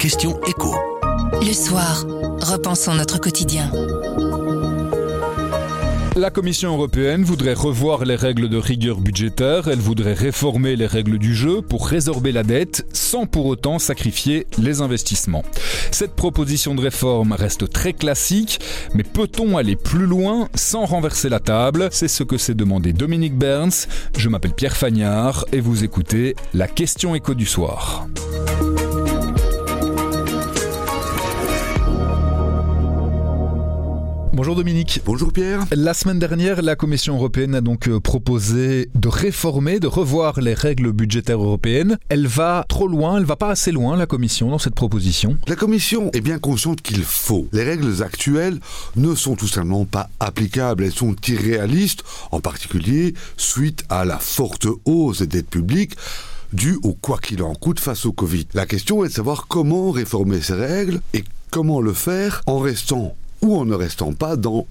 question écho. Le soir, repensons notre quotidien. La Commission européenne voudrait revoir les règles de rigueur budgétaire, elle voudrait réformer les règles du jeu pour résorber la dette sans pour autant sacrifier les investissements. Cette proposition de réforme reste très classique, mais peut-on aller plus loin sans renverser la table? C'est ce que s'est demandé Dominique Berns. Je m'appelle Pierre Fagnard et vous écoutez la question écho du soir. Bonjour Dominique. Bonjour Pierre. La semaine dernière, la Commission européenne a donc euh, proposé de réformer, de revoir les règles budgétaires européennes. Elle va trop loin, elle va pas assez loin, la Commission, dans cette proposition. La Commission est bien consciente qu'il faut. Les règles actuelles ne sont tout simplement pas applicables. Elles sont irréalistes, en particulier suite à la forte hausse des dettes publiques due au quoi qu'il en coûte face au Covid. La question est de savoir comment réformer ces règles et comment le faire en restant ou en ne restant pas dans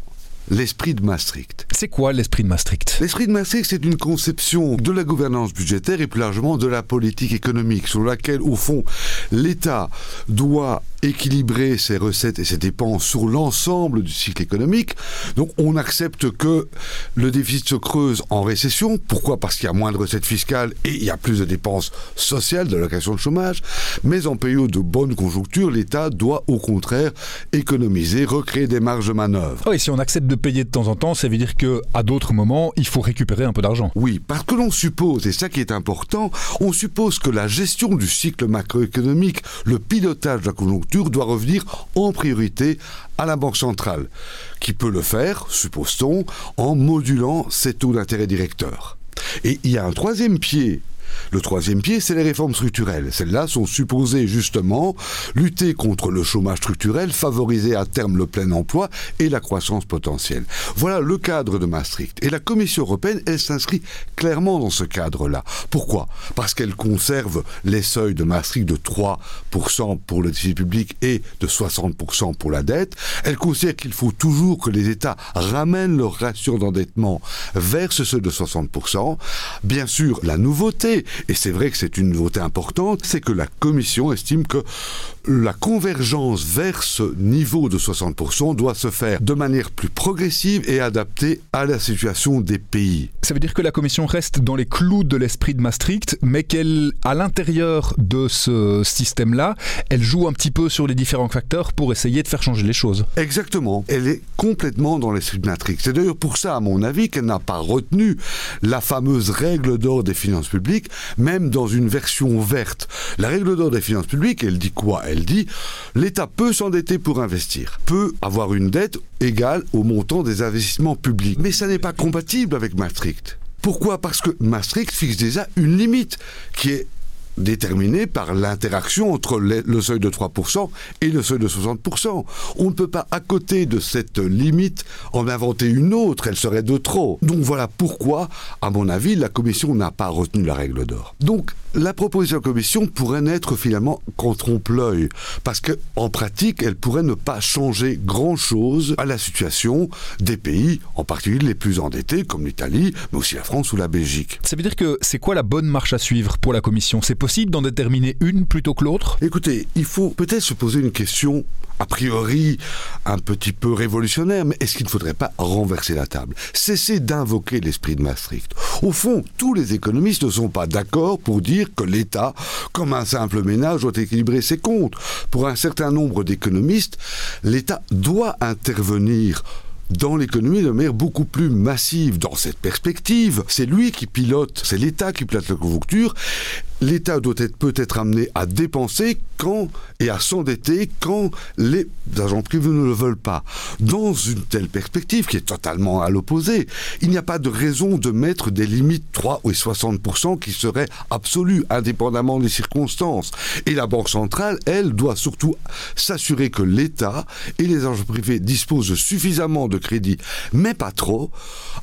l'esprit de Maastricht. C'est quoi l'esprit de Maastricht? L'esprit de Maastricht, c'est une conception de la gouvernance budgétaire et plus largement de la politique économique, sur laquelle, au fond, l'État doit équilibrer ses recettes et ses dépenses sur l'ensemble du cycle économique. Donc on accepte que le déficit se creuse en récession. Pourquoi? Parce qu'il y a moins de recettes fiscales et il y a plus de dépenses sociales, de location de chômage. Mais en période de bonne conjoncture, l'État doit au contraire économiser, recréer des marges de manœuvre. Ah oui, si on accepte de payer de temps en temps, ça veut dire que à d'autres moments, il faut récupérer un peu d'argent. Oui, parce que l'on suppose, et ça qui est important, on suppose que la gestion du cycle macroéconomique, le pilotage de la conjoncture doit revenir en priorité à la Banque centrale, qui peut le faire, suppose-t-on, en modulant ses taux d'intérêt directeurs. Et il y a un troisième pied le troisième pied, c'est les réformes structurelles. Celles-là sont supposées justement lutter contre le chômage structurel, favoriser à terme le plein emploi et la croissance potentielle. Voilà le cadre de Maastricht. Et la Commission européenne, elle s'inscrit clairement dans ce cadre-là. Pourquoi? Parce qu'elle conserve les seuils de Maastricht de 3% pour le déficit public et de 60% pour la dette. Elle considère qu'il faut toujours que les États ramènent leur ratio d'endettement vers ce seuil de 60%. Bien sûr, la nouveauté, et c'est vrai que c'est une nouveauté importante, c'est que la Commission estime que la convergence vers ce niveau de 60% doit se faire de manière plus progressive et adaptée à la situation des pays. Ça veut dire que la Commission reste dans les clous de l'esprit de Maastricht, mais qu'elle, à l'intérieur de ce système-là, elle joue un petit peu sur les différents facteurs pour essayer de faire changer les choses. Exactement. Elle est complètement dans l'esprit de Maastricht. C'est d'ailleurs pour ça, à mon avis, qu'elle n'a pas retenu la fameuse règle d'or des finances publiques, même dans une version verte. La règle d'or des finances publiques, elle dit quoi? Elle dit l'État peut s'endetter pour investir, peut avoir une dette égale au montant des investissements publics. Mais ça n'est pas compatible avec Maastricht. Pourquoi? Parce que Maastricht fixe déjà une limite qui est déterminée par l'interaction entre le seuil de 3% et le seuil de 60%. On ne peut pas, à côté de cette limite, en inventer une autre, elle serait de trop. Donc voilà pourquoi, à mon avis, la Commission n'a pas retenu la règle d'or. Donc la proposition de la Commission pourrait n'être finalement qu'en trompe-l'œil, parce qu'en pratique, elle pourrait ne pas changer grand-chose à la situation des pays, en particulier les plus endettés, comme l'Italie, mais aussi la France ou la Belgique. Ça veut dire que c'est quoi la bonne marche à suivre pour la Commission? D'en déterminer une plutôt que l'autre? Écoutez, il faut peut-être se poser une question a priori un petit peu révolutionnaire, mais est-ce qu'il ne faudrait pas renverser la table Cesser d'invoquer l'esprit de Maastricht? Au fond, tous les économistes ne sont pas d'accord pour dire que l'État, comme un simple ménage, doit équilibrer ses comptes. Pour un certain nombre d'économistes, l'État doit intervenir dans l'économie de manière beaucoup plus massive. Dans cette perspective, c'est lui qui pilote, c'est l'État qui pilote la conjoncture, l'État doit être peut-être amené à dépenser quand et à s'endetter quand les agents privés ne le veulent pas. Dans une telle perspective qui est totalement à l'opposé, il n'y a pas de raison de mettre des limites 3 ou 60% qui seraient absolues, indépendamment des circonstances. Et la Banque centrale, elle, doit surtout s'assurer que l'État et les agents privés disposent suffisamment de crédit, mais pas trop,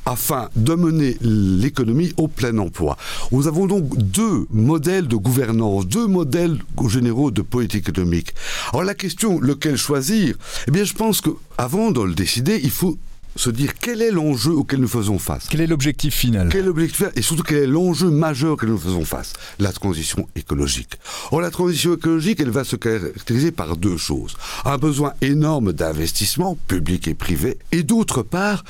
afin de mener l'économie au plein emploi. Nous avons donc deux modèles de gouvernance, deux modèles généraux de politique économique. Alors la question, lequel choisir? Eh bien, je pense que avant de le décider, il faut se dire quel est l'enjeu auquel nous faisons face. Quel est l'objectif final? Quel est l'objectif? Et surtout, quel est l'enjeu majeur auquel nous faisons face? La transition écologique. Or, la transition écologique, elle va se caractériser par deux choses. Un besoin énorme d'investissement, public et privé, et d'autre part,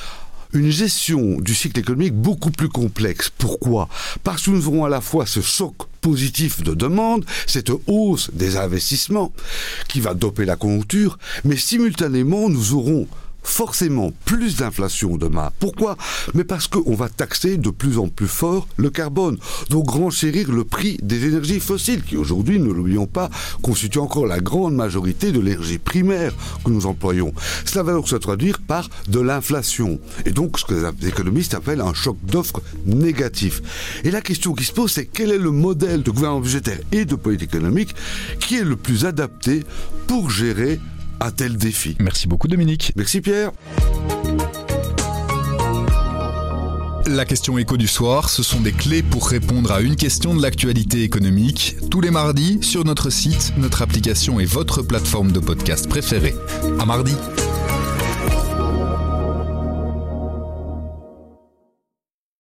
une gestion du cycle économique beaucoup plus complexe. Pourquoi? Parce que nous aurons à la fois ce choc positif de demande, cette hausse des investissements qui va doper la conjoncture, mais simultanément nous aurons forcément plus d'inflation demain. Pourquoi? Mais parce qu'on va taxer de plus en plus fort le carbone. Donc renchérir le prix des énergies fossiles, qui aujourd'hui, ne l'oublions pas, constituent encore la grande majorité de l'énergie primaire que nous employons. Cela va donc se traduire par de l'inflation. Et donc ce que les économistes appellent un choc d'offres négatif. Et la question qui se pose, c'est quel est le modèle de gouvernement budgétaire et de politique économique qui est le plus adapté pour gérer un tel défi. Merci beaucoup Dominique. Merci Pierre. La question écho du soir, ce sont des clés pour répondre à une question de l'actualité économique, tous les mardis sur notre site, notre application et votre plateforme de podcast préférée. À mardi.